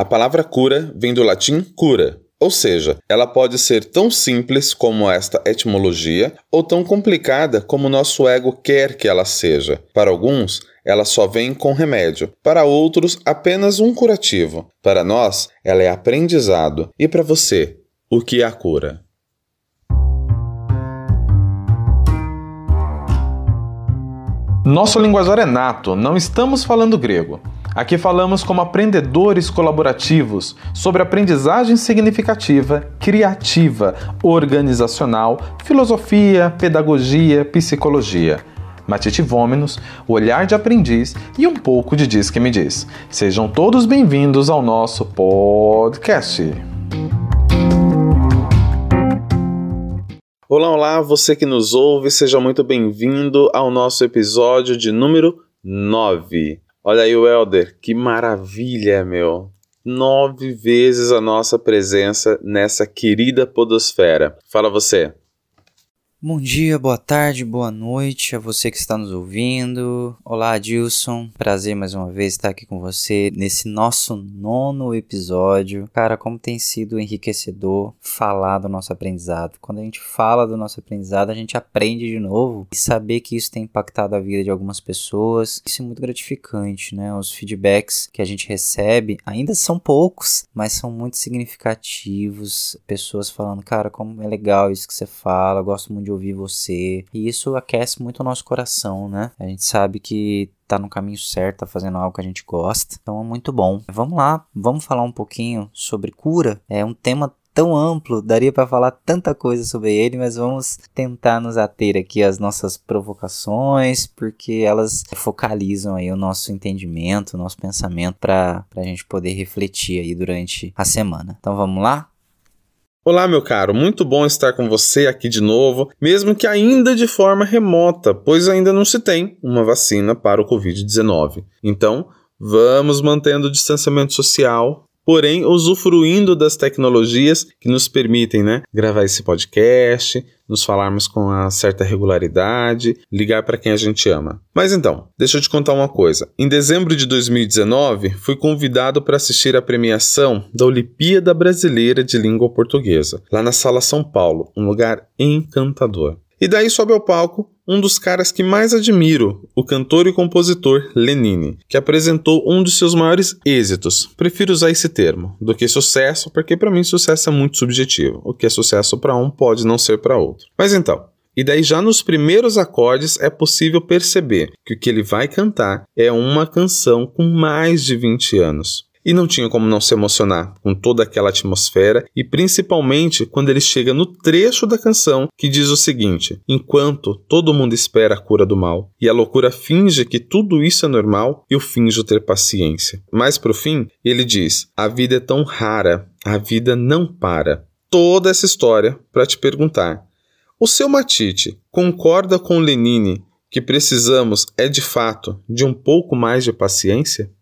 A palavra cura vem do latim cura, ou seja, ela pode ser tão simples como esta etimologia ou tão complicada como nosso ego quer que ela seja. Para alguns, ela só vem com remédio, para outros, apenas um curativo. Para nós, ela é aprendizado. E para você, o que é a cura? Nosso linguajar é nato, não estamos falando grego. Aqui falamos como aprendedores colaborativos sobre aprendizagem significativa, criativa, organizacional, filosofia, pedagogia, psicologia. Matite Vômenos, olhar de aprendiz e um pouco de Diz que me diz. Sejam todos bem-vindos ao nosso podcast. Olá, olá, você que nos ouve, seja muito bem-vindo ao nosso episódio de número 9. Olha aí o Elder, que maravilha, meu! Nove vezes a nossa presença nessa querida podosfera. Fala você. Bom dia, boa tarde, boa noite a você que está nos ouvindo. Olá, Adilson. Prazer mais uma vez estar aqui com você nesse nosso nono episódio. Cara, como tem sido enriquecedor falar do nosso aprendizado. Quando a gente fala do nosso aprendizado, a gente aprende de novo e saber que isso tem impactado a vida de algumas pessoas. Isso é muito gratificante, né? Os feedbacks que a gente recebe ainda são poucos, mas são muito significativos. Pessoas falando, cara, como é legal isso que você fala, gosto muito de de ouvir você. E isso aquece muito o nosso coração, né? A gente sabe que tá no caminho certo, tá fazendo algo que a gente gosta. Então é muito bom. Vamos lá, vamos falar um pouquinho sobre cura. É um tema tão amplo, daria para falar tanta coisa sobre ele, mas vamos tentar nos ater aqui às nossas provocações, porque elas focalizam aí o nosso entendimento, o nosso pensamento para a gente poder refletir aí durante a semana. Então vamos lá? Olá, meu caro, muito bom estar com você aqui de novo, mesmo que ainda de forma remota, pois ainda não se tem uma vacina para o Covid-19. Então, vamos mantendo o distanciamento social, porém usufruindo das tecnologias que nos permitem né, gravar esse podcast, nos falarmos com uma certa regularidade, ligar para quem a gente ama. Mas então, deixa eu te contar uma coisa. Em dezembro de 2019, fui convidado para assistir à premiação da Olimpíada Brasileira de Língua Portuguesa, lá na Sala São Paulo, um lugar encantador. E daí sobe ao palco um dos caras que mais admiro, o cantor e compositor Lenine, que apresentou um dos seus maiores êxitos. Prefiro usar esse termo do que sucesso, porque para mim sucesso é muito subjetivo. O que é sucesso para um pode não ser para outro. Mas então, e daí já nos primeiros acordes é possível perceber que o que ele vai cantar é uma canção com mais de 20 anos. E não tinha como não se emocionar com toda aquela atmosfera e principalmente quando ele chega no trecho da canção que diz o seguinte: Enquanto todo mundo espera a cura do mal e a loucura finge que tudo isso é normal, eu finjo ter paciência. Mas pro fim, ele diz: A vida é tão rara, a vida não para. Toda essa história para te perguntar: O seu Matite concorda com Lenine que precisamos é de fato de um pouco mais de paciência?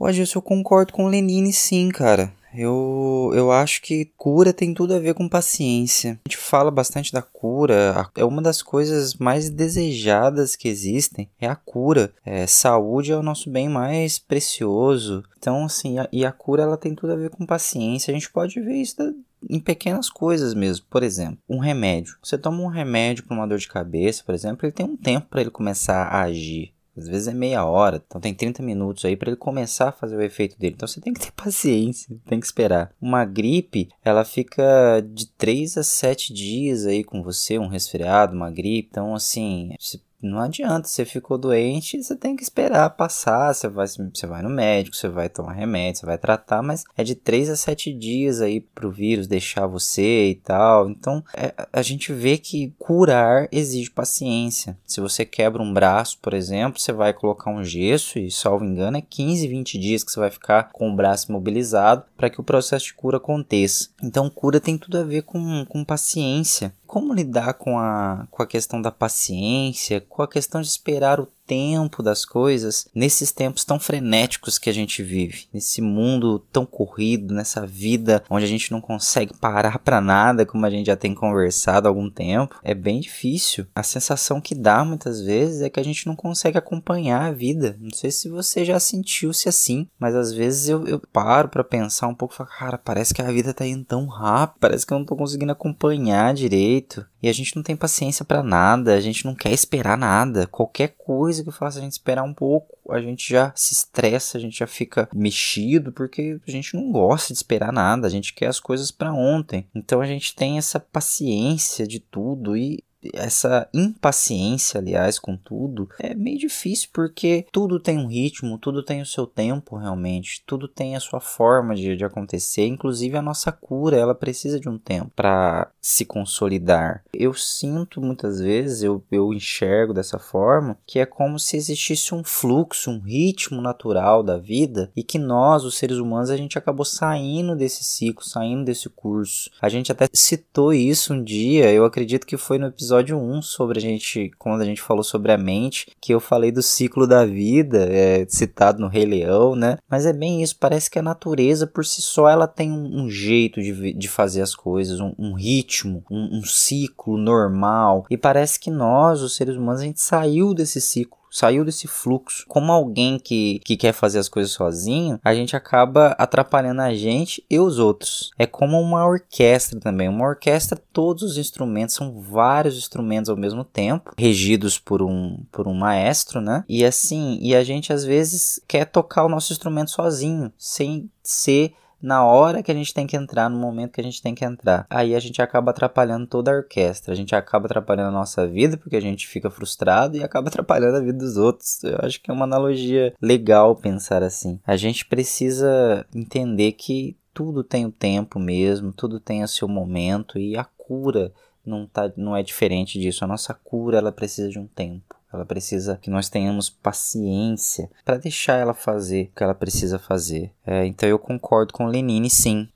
Ô, Adilson, eu concordo com o Lenine sim, cara. Eu, eu acho que cura tem tudo a ver com paciência. A gente fala bastante da cura, é uma das coisas mais desejadas que existem, é a cura. É, saúde é o nosso bem mais precioso. Então, assim, a, e a cura ela tem tudo a ver com paciência. A gente pode ver isso da, em pequenas coisas mesmo. Por exemplo, um remédio. Você toma um remédio para uma dor de cabeça, por exemplo, ele tem um tempo para ele começar a agir. Às vezes é meia hora, então tem 30 minutos aí para ele começar a fazer o efeito dele. Então você tem que ter paciência, tem que esperar. Uma gripe, ela fica de 3 a 7 dias aí com você, um resfriado, uma gripe. Então, assim, não adianta, você ficou doente, você tem que esperar passar, você vai, você vai no médico, você vai tomar remédio, você vai tratar, mas é de 3 a 7 dias aí pro vírus deixar você e tal. Então, é, a gente vê que curar exige paciência. Se você quebra um braço, por exemplo, você vai colocar um gesso e, salvo engano, é 15, 20 dias que você vai ficar com o braço imobilizado para que o processo de cura aconteça. Então, cura tem tudo a ver com, com paciência como lidar com a, com a questão da paciência, com a questão de esperar o tempo das coisas nesses tempos tão frenéticos que a gente vive, nesse mundo tão corrido, nessa vida onde a gente não consegue parar para nada, como a gente já tem conversado há algum tempo. É bem difícil. A sensação que dá muitas vezes é que a gente não consegue acompanhar a vida. Não sei se você já sentiu-se assim, mas às vezes eu, eu paro para pensar um pouco e falo, cara, parece que a vida tá indo tão rápido, parece que eu não tô conseguindo acompanhar direito. E a gente não tem paciência para nada, a gente não quer esperar nada. Qualquer coisa que faça a gente esperar um pouco, a gente já se estressa, a gente já fica mexido, porque a gente não gosta de esperar nada, a gente quer as coisas para ontem. Então a gente tem essa paciência de tudo e essa impaciência, aliás, com tudo, é meio difícil porque tudo tem um ritmo, tudo tem o seu tempo realmente, tudo tem a sua forma de, de acontecer, inclusive a nossa cura, ela precisa de um tempo para se consolidar. Eu sinto muitas vezes, eu, eu enxergo dessa forma, que é como se existisse um fluxo, um ritmo natural da vida e que nós, os seres humanos, a gente acabou saindo desse ciclo, saindo desse curso. A gente até citou isso um dia, eu acredito que foi no episódio episódio 1 sobre a gente, quando a gente falou sobre a mente, que eu falei do ciclo da vida, é, citado no Rei Leão, né? Mas é bem isso, parece que a natureza por si só ela tem um, um jeito de, de fazer as coisas, um, um ritmo, um, um ciclo normal. E parece que nós, os seres humanos, a gente saiu desse ciclo saiu desse fluxo. Como alguém que, que quer fazer as coisas sozinho, a gente acaba atrapalhando a gente e os outros. É como uma orquestra também. Uma orquestra, todos os instrumentos, são vários instrumentos ao mesmo tempo, regidos por um, por um maestro, né? E assim, e a gente às vezes quer tocar o nosso instrumento sozinho, sem ser na hora que a gente tem que entrar, no momento que a gente tem que entrar. Aí a gente acaba atrapalhando toda a orquestra, a gente acaba atrapalhando a nossa vida porque a gente fica frustrado e acaba atrapalhando a vida dos outros. Eu acho que é uma analogia legal pensar assim. A gente precisa entender que tudo tem o tempo mesmo, tudo tem o seu momento e a cura não, tá, não é diferente disso. A nossa cura ela precisa de um tempo. Ela precisa que nós tenhamos paciência para deixar ela fazer o que ela precisa fazer. É, então eu concordo com Lenine, sim.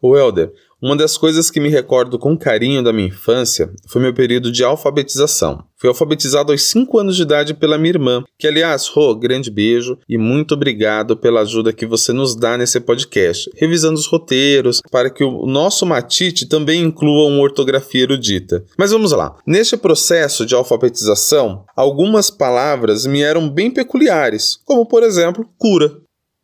O Helder, uma das coisas que me recordo com carinho da minha infância foi meu período de alfabetização. Fui alfabetizado aos 5 anos de idade pela minha irmã, que aliás, Rô, grande beijo e muito obrigado pela ajuda que você nos dá nesse podcast, revisando os roteiros para que o nosso Matite também inclua uma ortografia erudita. Mas vamos lá. Neste processo de alfabetização, algumas palavras me eram bem peculiares, como por exemplo, cura.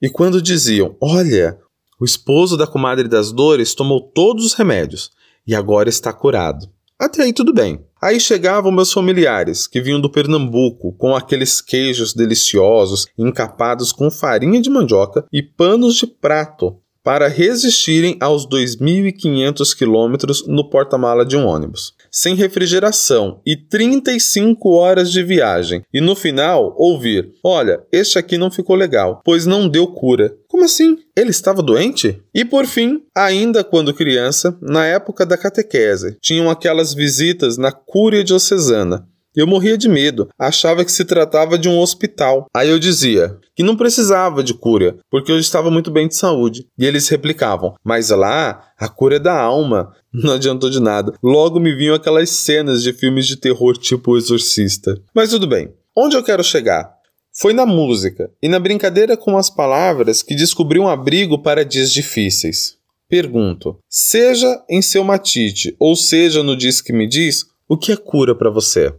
E quando diziam, olha, o esposo da comadre das dores tomou todos os remédios e agora está curado. Até aí tudo bem. Aí chegavam meus familiares, que vinham do Pernambuco, com aqueles queijos deliciosos, encapados com farinha de mandioca e panos de prato, para resistirem aos 2.500 quilômetros no porta-mala de um ônibus, sem refrigeração e 35 horas de viagem, e no final ouvir: Olha, este aqui não ficou legal, pois não deu cura. Como assim? Ele estava doente? E por fim, ainda quando criança, na época da catequese, tinham aquelas visitas na Cúria Diocesana eu morria de medo, achava que se tratava de um hospital. Aí eu dizia que não precisava de cura, porque eu estava muito bem de saúde. E eles replicavam: Mas lá, a cura é da alma. Não adiantou de nada. Logo me vinham aquelas cenas de filmes de terror tipo O Exorcista. Mas tudo bem. Onde eu quero chegar? Foi na música e na brincadeira com as palavras que descobri um abrigo para dias difíceis. Pergunto: seja em seu matite ou seja no Diz que me diz, o que é cura para você?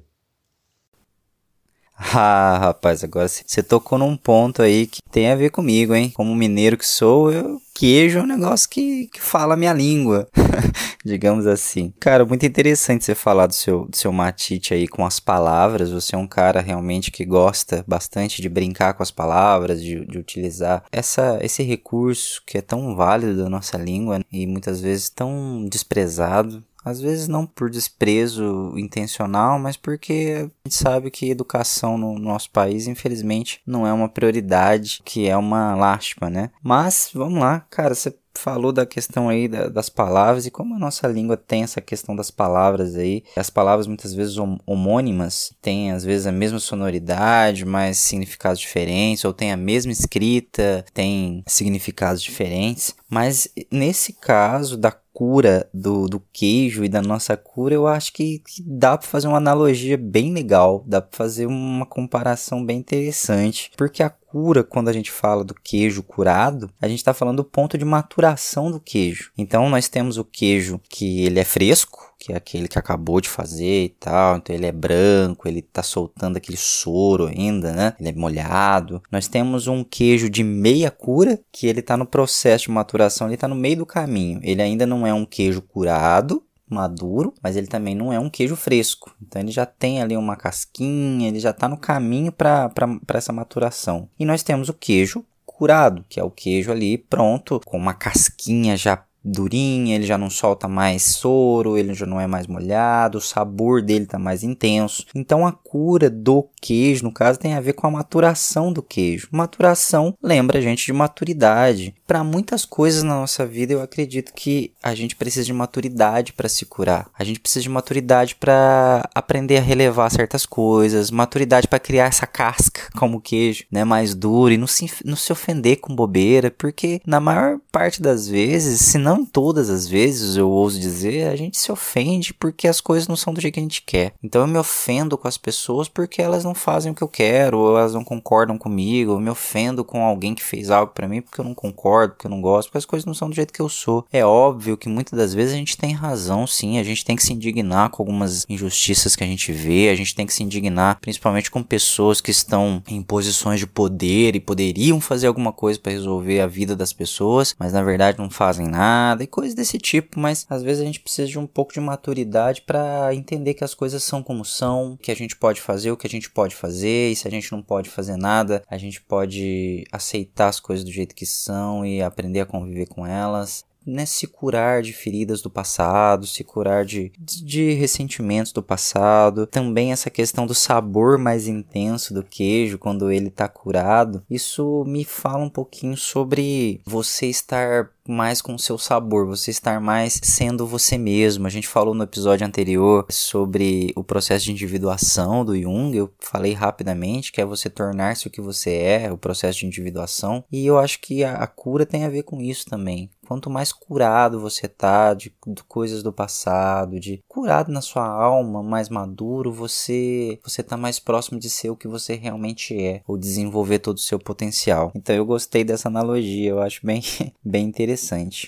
Ah, rapaz, agora você tocou num ponto aí que tem a ver comigo, hein? Como mineiro que sou, eu queijo é um negócio que, que fala a minha língua, digamos assim. Cara, muito interessante você falar do seu, do seu matite aí com as palavras. Você é um cara realmente que gosta bastante de brincar com as palavras, de, de utilizar essa, esse recurso que é tão válido da nossa língua e muitas vezes tão desprezado. Às vezes não por desprezo intencional, mas porque a gente sabe que educação no nosso país, infelizmente, não é uma prioridade, que é uma lástima, né? Mas vamos lá, cara, você falou da questão aí da, das palavras e como a nossa língua tem essa questão das palavras aí. As palavras muitas vezes homônimas têm às vezes a mesma sonoridade, mas significados diferentes, ou tem a mesma escrita, tem significados diferentes. Mas nesse caso da cura do, do queijo e da nossa cura, eu acho que, que dá para fazer uma analogia bem legal, dá para fazer uma comparação bem interessante, porque a cura, quando a gente fala do queijo curado, a gente está falando do ponto de maturação do queijo. Então nós temos o queijo que ele é fresco, que é aquele que acabou de fazer e tal, então ele é branco, ele está soltando aquele soro ainda, né? Ele é molhado. Nós temos um queijo de meia cura, que ele está no processo de maturação, ele está no meio do caminho. Ele ainda não é um queijo curado, maduro, mas ele também não é um queijo fresco. Então ele já tem ali uma casquinha, ele já está no caminho para essa maturação. E nós temos o queijo curado, que é o queijo ali pronto, com uma casquinha já durinha, ele já não solta mais soro, ele já não é mais molhado, o sabor dele tá mais intenso. Então a cura do queijo, no caso, tem a ver com a maturação do queijo. Maturação lembra a gente de maturidade. Para muitas coisas na nossa vida, eu acredito que a gente precisa de maturidade para se curar. A gente precisa de maturidade para aprender a relevar certas coisas, maturidade para criar essa casca como queijo, né, mais duro e não se, não se ofender com bobeira, porque na maior parte das vezes, se não não todas as vezes, eu ouso dizer, a gente se ofende porque as coisas não são do jeito que a gente quer. Então eu me ofendo com as pessoas porque elas não fazem o que eu quero, ou elas não concordam comigo, eu me ofendo com alguém que fez algo para mim porque eu não concordo, porque eu não gosto, porque as coisas não são do jeito que eu sou. É óbvio que muitas das vezes a gente tem razão, sim, a gente tem que se indignar com algumas injustiças que a gente vê, a gente tem que se indignar principalmente com pessoas que estão em posições de poder e poderiam fazer alguma coisa para resolver a vida das pessoas, mas na verdade não fazem nada nada e coisas desse tipo, mas às vezes a gente precisa de um pouco de maturidade para entender que as coisas são como são, que a gente pode fazer o que a gente pode fazer, e se a gente não pode fazer nada, a gente pode aceitar as coisas do jeito que são e aprender a conviver com elas né, se curar de feridas do passado, se curar de, de ressentimentos do passado. Também essa questão do sabor mais intenso do queijo quando ele está curado. Isso me fala um pouquinho sobre você estar mais com o seu sabor, você estar mais sendo você mesmo. A gente falou no episódio anterior sobre o processo de individuação do Jung, eu falei rapidamente que é você tornar-se o que você é, o processo de individuação, e eu acho que a, a cura tem a ver com isso também. Quanto mais curado você tá de, de, coisas do passado, de curado na sua alma, mais maduro, você você tá mais próximo de ser o que você realmente é, ou desenvolver todo o seu potencial. Então eu gostei dessa analogia, eu acho bem bem interessante.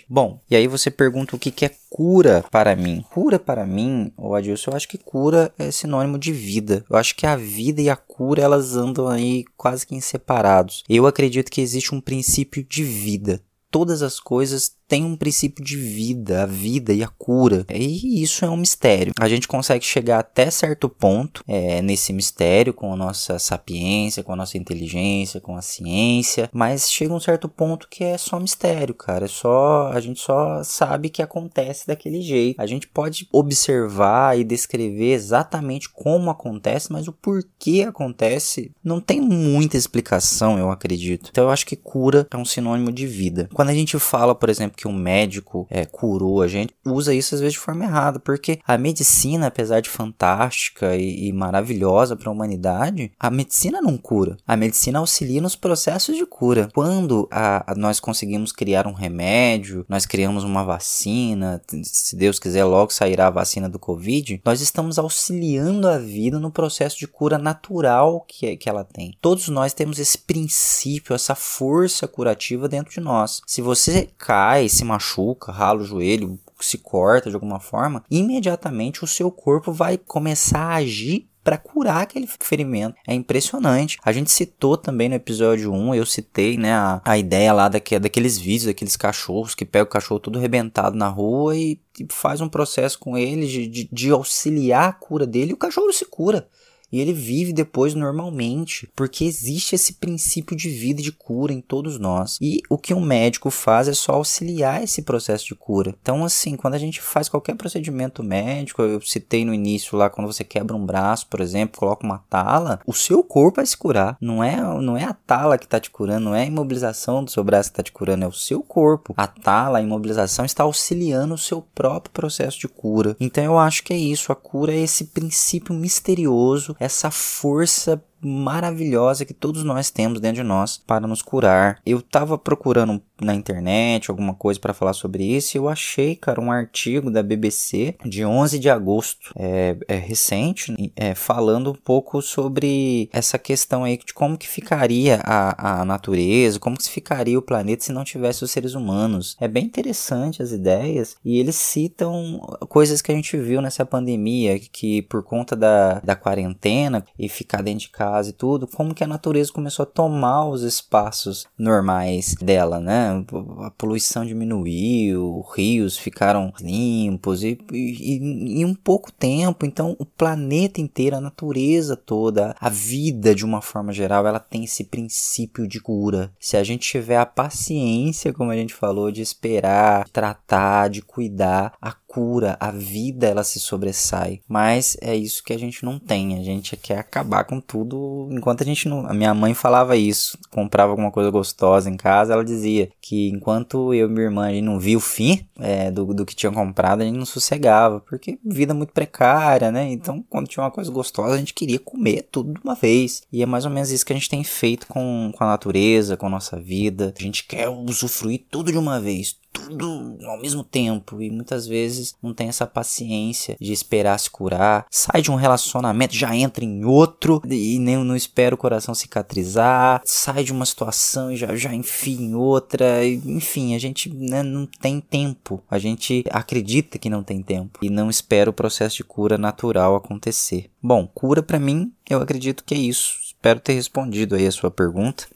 Bom, e aí você pergunta o que que é cura para mim. Cura para mim, o Adilson, eu acho que cura é sinônimo de vida. Eu acho que a vida e a cura elas andam aí quase que em separados. Eu acredito que existe um princípio de vida todas as coisas tem um princípio de vida, a vida e a cura. E isso é um mistério. A gente consegue chegar até certo ponto é, nesse mistério com a nossa sapiência, com a nossa inteligência, com a ciência, mas chega um certo ponto que é só mistério, cara. É só a gente só sabe que acontece daquele jeito. A gente pode observar e descrever exatamente como acontece, mas o porquê acontece não tem muita explicação, eu acredito. Então eu acho que cura é um sinônimo de vida. Quando a gente fala, por exemplo, que um médico é, curou a gente, usa isso às vezes de forma errada, porque a medicina, apesar de fantástica e, e maravilhosa para a humanidade, a medicina não cura. A medicina auxilia nos processos de cura. Quando a, a, nós conseguimos criar um remédio, nós criamos uma vacina, se Deus quiser, logo sairá a vacina do Covid, nós estamos auxiliando a vida no processo de cura natural que, que ela tem. Todos nós temos esse princípio, essa força curativa dentro de nós. Se você cai, se machuca, rala o joelho, se corta de alguma forma, imediatamente o seu corpo vai começar a agir para curar aquele ferimento. É impressionante. A gente citou também no episódio 1, eu citei, né, a, a ideia lá daque, daqueles vídeos, daqueles cachorros que pega o cachorro todo arrebentado na rua e, e faz um processo com ele de, de, de auxiliar a cura dele e o cachorro se cura e ele vive depois normalmente, porque existe esse princípio de vida e de cura em todos nós. E o que um médico faz é só auxiliar esse processo de cura. Então, assim, quando a gente faz qualquer procedimento médico, eu citei no início lá, quando você quebra um braço, por exemplo, coloca uma tala, o seu corpo vai se curar. Não é, não é a tala que está te curando, não é a imobilização do seu braço que está te curando, é o seu corpo. A tala, a imobilização está auxiliando o seu próprio processo de cura. Então, eu acho que é isso. A cura é esse princípio misterioso essa força maravilhosa que todos nós temos dentro de nós para nos curar. Eu tava procurando na internet alguma coisa para falar sobre isso e eu achei, cara, um artigo da BBC de 11 de agosto, é, é recente, é, falando um pouco sobre essa questão aí de como que ficaria a, a natureza, como que ficaria o planeta se não tivesse os seres humanos. É bem interessante as ideias e eles citam coisas que a gente viu nessa pandemia, que por conta da, da quarentena e ficar dentro de casa e tudo, como que a natureza começou a tomar os espaços normais dela, né? A poluição diminuiu, rios ficaram limpos e, em um pouco tempo, então o planeta inteiro, a natureza toda, a vida de uma forma geral, ela tem esse princípio de cura. Se a gente tiver a paciência, como a gente falou, de esperar, tratar, de cuidar, a cura, a vida ela se sobressai. Mas é isso que a gente não tem. A gente quer acabar com tudo enquanto a gente não. A minha mãe falava isso. Comprava alguma coisa gostosa em casa, ela dizia que enquanto eu e minha irmã a gente não via o fim é, do, do que tinha comprado, a gente não sossegava. Porque vida muito precária, né? Então, quando tinha uma coisa gostosa, a gente queria comer tudo de uma vez. E é mais ou menos isso que a gente tem feito com, com a natureza, com a nossa vida. A gente quer usufruir tudo de uma vez tudo ao mesmo tempo e muitas vezes não tem essa paciência de esperar se curar. Sai de um relacionamento, já entra em outro e nem não espera o coração cicatrizar. Sai de uma situação e já, já enfia em outra. Enfim, a gente né, não tem tempo. A gente acredita que não tem tempo e não espera o processo de cura natural acontecer. Bom, cura para mim, eu acredito que é isso. Espero ter respondido aí a sua pergunta.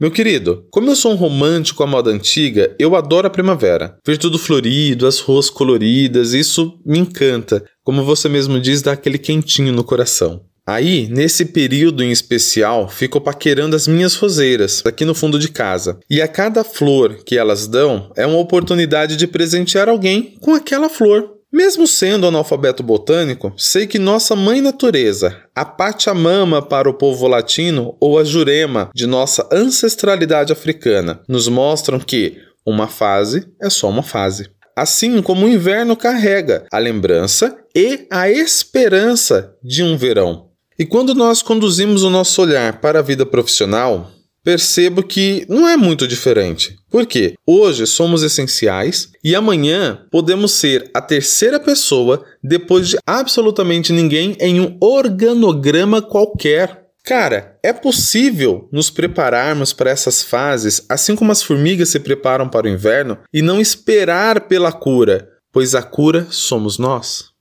Meu querido, como eu sou um romântico à moda antiga, eu adoro a primavera. Ver tudo florido, as ruas coloridas, isso me encanta. Como você mesmo diz, dá aquele quentinho no coração. Aí, nesse período em especial, fico paquerando as minhas roseiras aqui no fundo de casa. E a cada flor que elas dão é uma oportunidade de presentear alguém com aquela flor. Mesmo sendo analfabeto botânico, sei que nossa mãe natureza, a Pachamama para o povo latino ou a Jurema de nossa ancestralidade africana, nos mostram que uma fase é só uma fase. Assim como o inverno carrega a lembrança e a esperança de um verão. E quando nós conduzimos o nosso olhar para a vida profissional, percebo que não é muito diferente. Porque hoje somos essenciais e amanhã podemos ser a terceira pessoa depois de absolutamente ninguém em um organograma qualquer. Cara, é possível nos prepararmos para essas fases, assim como as formigas se preparam para o inverno, e não esperar pela cura, pois a cura somos nós?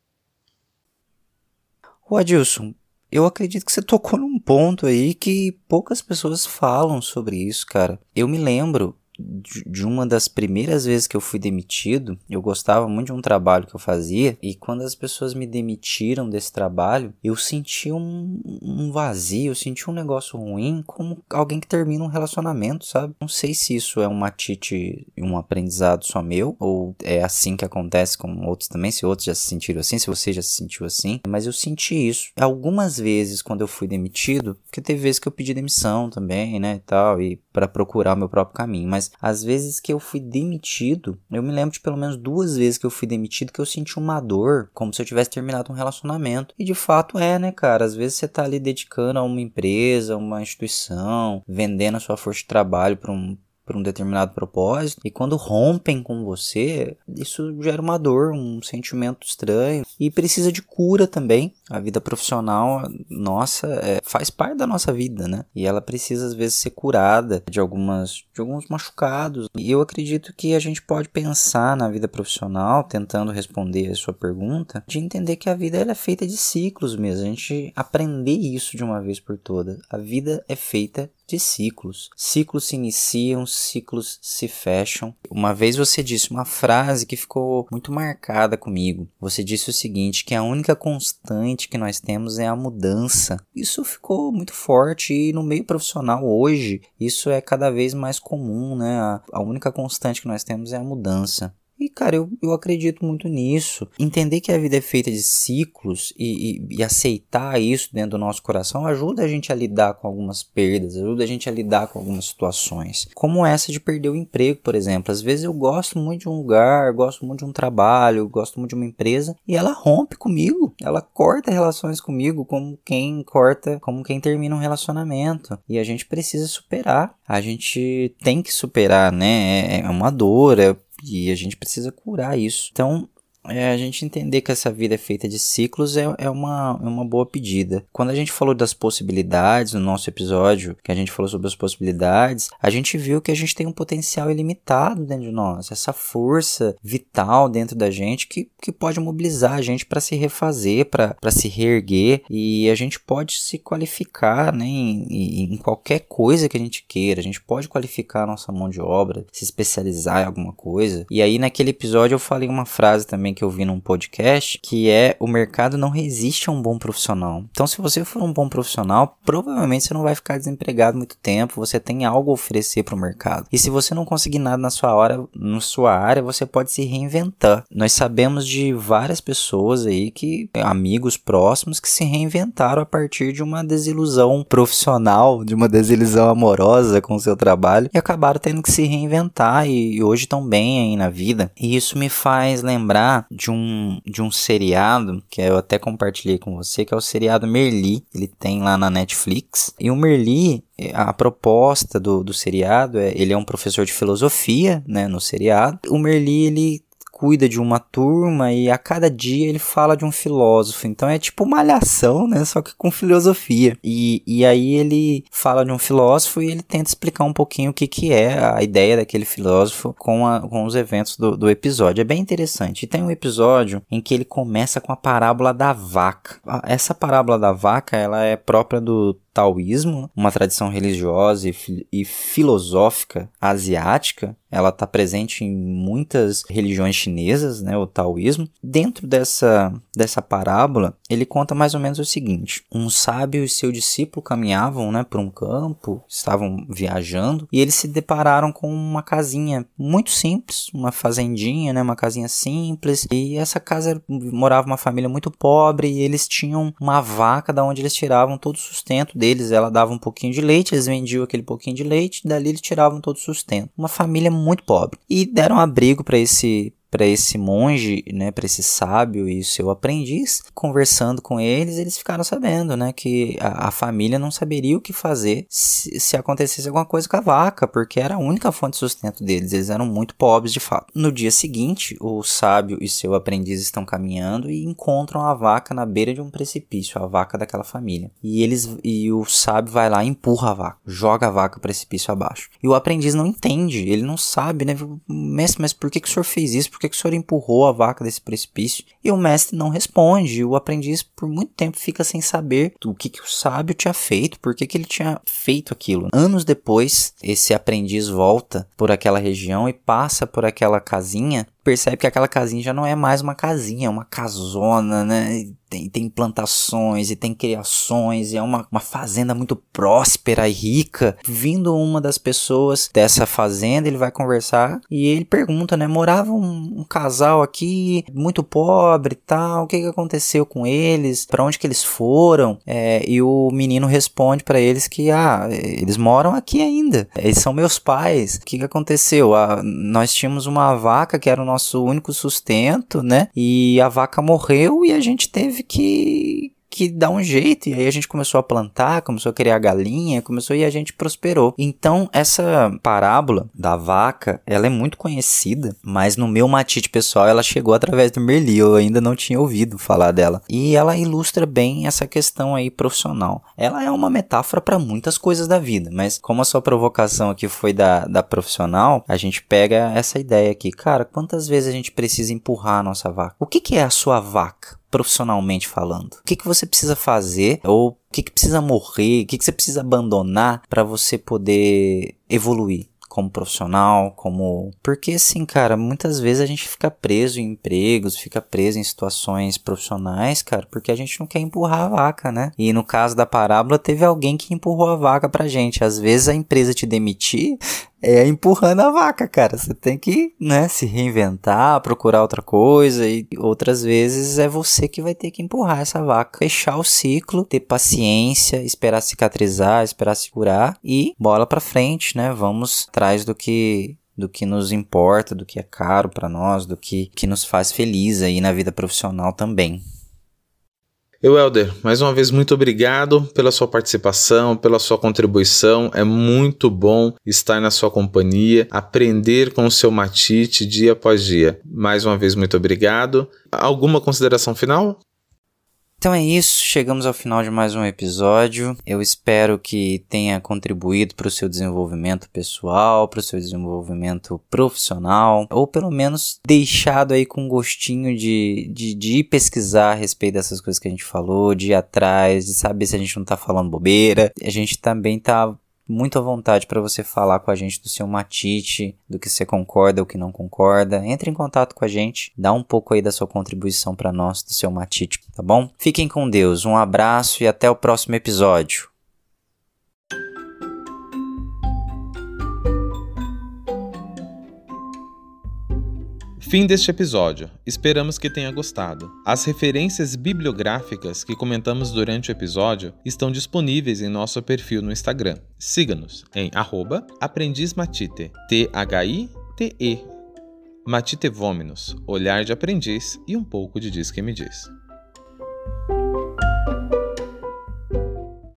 O Adilson, eu acredito que você tocou num ponto aí que poucas pessoas falam sobre isso, cara. Eu me lembro de uma das primeiras vezes que eu fui demitido, eu gostava muito de um trabalho que eu fazia, e quando as pessoas me demitiram desse trabalho, eu senti um, um vazio, eu senti um negócio ruim, como alguém que termina um relacionamento, sabe? Não sei se isso é uma atitude, um aprendizado só meu, ou é assim que acontece com outros também, se outros já se sentiram assim, se você já se sentiu assim, mas eu senti isso. Algumas vezes quando eu fui demitido, porque teve vezes que eu pedi demissão também, né, e tal, e para procurar o meu próprio caminho, mas as vezes que eu fui demitido, eu me lembro de pelo menos duas vezes que eu fui demitido que eu senti uma dor, como se eu tivesse terminado um relacionamento. E de fato é, né, cara? Às vezes você tá ali dedicando a uma empresa, uma instituição, vendendo a sua força de trabalho para um para um determinado propósito e quando rompem com você, isso gera uma dor, um sentimento estranho e precisa de cura também. A vida profissional nossa é, faz parte da nossa vida, né? E ela precisa às vezes ser curada de algumas de alguns machucados. E eu acredito que a gente pode pensar na vida profissional, tentando responder a sua pergunta, de entender que a vida ela é feita de ciclos mesmo. A gente aprender isso de uma vez por todas. A vida é feita de ciclos. Ciclos se iniciam, ciclos se fecham. Uma vez você disse uma frase que ficou muito marcada comigo. Você disse o seguinte: que a única constante que nós temos é a mudança. Isso ficou muito forte e no meio profissional hoje isso é cada vez mais comum, né? A, a única constante que nós temos é a mudança. E, cara, eu, eu acredito muito nisso. Entender que a vida é feita de ciclos e, e, e, aceitar isso dentro do nosso coração ajuda a gente a lidar com algumas perdas, ajuda a gente a lidar com algumas situações. Como essa de perder o emprego, por exemplo. Às vezes eu gosto muito de um lugar, gosto muito de um trabalho, gosto muito de uma empresa e ela rompe comigo. Ela corta relações comigo como quem corta, como quem termina um relacionamento. E a gente precisa superar. A gente tem que superar, né? É, é uma dor, é e a gente precisa curar isso. Então, é, a gente entender que essa vida é feita de ciclos é, é, uma, é uma boa pedida. Quando a gente falou das possibilidades no nosso episódio, que a gente falou sobre as possibilidades, a gente viu que a gente tem um potencial ilimitado dentro de nós, essa força vital dentro da gente que, que pode mobilizar a gente para se refazer, para se reerguer e a gente pode se qualificar né, em, em qualquer coisa que a gente queira. A gente pode qualificar a nossa mão de obra, se especializar em alguma coisa. E aí, naquele episódio, eu falei uma frase também que eu vi num podcast, que é o mercado não resiste a um bom profissional. Então, se você for um bom profissional, provavelmente você não vai ficar desempregado muito tempo, você tem algo a oferecer para o mercado. E se você não conseguir nada na sua hora, na sua área, você pode se reinventar. Nós sabemos de várias pessoas aí que amigos próximos que se reinventaram a partir de uma desilusão profissional, de uma desilusão amorosa com o seu trabalho e acabaram tendo que se reinventar e hoje estão bem aí na vida. E isso me faz lembrar de um, de um seriado que eu até compartilhei com você, que é o seriado Merli. Ele tem lá na Netflix. E o Merli, a proposta do, do seriado é ele é um professor de filosofia, né, no seriado. O Merli ele cuida de uma turma e a cada dia ele fala de um filósofo. Então é tipo uma alhação, né? Só que com filosofia. E, e aí ele fala de um filósofo e ele tenta explicar um pouquinho o que, que é a ideia daquele filósofo com, a, com os eventos do, do episódio. É bem interessante. E tem um episódio em que ele começa com a parábola da vaca. Essa parábola da vaca, ela é própria do taoísmo, uma tradição religiosa e, e filosófica asiática. Ela está presente em muitas religiões chinesas, né, o taoísmo. Dentro dessa, dessa parábola, ele conta mais ou menos o seguinte: um sábio e seu discípulo caminhavam né, por um campo, estavam viajando e eles se depararam com uma casinha muito simples, uma fazendinha, né, uma casinha simples. E essa casa morava uma família muito pobre e eles tinham uma vaca da onde eles tiravam todo o sustento deles ela dava um pouquinho de leite, eles vendiam aquele pouquinho de leite, dali eles tiravam todo o sustento. Uma família muito pobre. E deram abrigo para esse para esse monge, né, para esse sábio e seu aprendiz, conversando com eles, eles ficaram sabendo, né, que a, a família não saberia o que fazer se, se, acontecesse alguma coisa com a vaca, porque era a única fonte de sustento deles, eles eram muito pobres de fato. No dia seguinte, o sábio e seu aprendiz estão caminhando e encontram a vaca na beira de um precipício, a vaca daquela família. E eles e o sábio vai lá empurra a vaca, joga a vaca precipício abaixo. E o aprendiz não entende, ele não sabe, né, mestre, mas por que, que o senhor fez isso? por que, que o senhor empurrou a vaca desse precipício? E o mestre não responde. O aprendiz, por muito tempo, fica sem saber o que, que o sábio tinha feito, por que, que ele tinha feito aquilo. Anos depois, esse aprendiz volta por aquela região e passa por aquela casinha percebe que aquela casinha já não é mais uma casinha, é uma casona, né? Tem, tem plantações e tem criações, e é uma, uma fazenda muito próspera e rica. Vindo uma das pessoas dessa fazenda, ele vai conversar e ele pergunta, né? Morava um, um casal aqui, muito pobre e tal, o que, que aconteceu com eles? Para onde que eles foram? É, e o menino responde para eles que, ah, eles moram aqui ainda, eles são meus pais. O que, que aconteceu? Ah, nós tínhamos uma vaca que era o nosso nosso único sustento, né? E a vaca morreu e a gente teve que que dar um jeito. E aí a gente começou a plantar, começou a criar galinha, começou e a gente prosperou. Então, essa parábola da vaca, ela é muito conhecida, mas no meu matite pessoal ela chegou através do Merli, eu ainda não tinha ouvido falar dela. E ela ilustra bem essa questão aí profissional. Ela é uma metáfora para muitas coisas da vida, mas como a sua provocação aqui foi da, da profissional, a gente pega essa ideia aqui. Cara, quantas vezes a gente precisa empurrar a nossa vaca? O que, que é a sua vaca? Profissionalmente falando? O que, que você precisa fazer ou o que, que precisa morrer? O que, que você precisa abandonar para você poder evoluir? como profissional, como. Porque assim, cara, muitas vezes a gente fica preso em empregos, fica preso em situações profissionais, cara, porque a gente não quer empurrar a vaca, né? E no caso da parábola, teve alguém que empurrou a vaca pra gente. Às vezes a empresa te demitir é empurrando a vaca, cara. Você tem que, né, se reinventar, procurar outra coisa e outras vezes é você que vai ter que empurrar essa vaca, fechar o ciclo, ter paciência, esperar cicatrizar, esperar se curar e bola para frente, né? Vamos atrás do que do que nos importa, do que é caro para nós, do que, que nos faz feliz aí na vida profissional também. Eu, Helder, mais uma vez muito obrigado pela sua participação, pela sua contribuição. É muito bom estar na sua companhia, aprender com o seu Matite dia após dia. Mais uma vez, muito obrigado. Alguma consideração final? Então é isso, chegamos ao final de mais um episódio. Eu espero que tenha contribuído para o seu desenvolvimento pessoal, para o seu desenvolvimento profissional, ou pelo menos deixado aí com gostinho de, de, de ir pesquisar a respeito dessas coisas que a gente falou, de ir atrás, de saber se a gente não está falando bobeira. A gente também está muito à vontade para você falar com a gente do seu matite, do que você concorda ou que não concorda. Entre em contato com a gente, dá um pouco aí da sua contribuição para nós do seu matite, tá bom? Fiquem com Deus, um abraço e até o próximo episódio. Fim deste episódio. Esperamos que tenha gostado. As referências bibliográficas que comentamos durante o episódio estão disponíveis em nosso perfil no Instagram. Siga-nos em aprendizmatite, T-H-I-T-E. Matite olhar de aprendiz e um pouco de diz que me diz.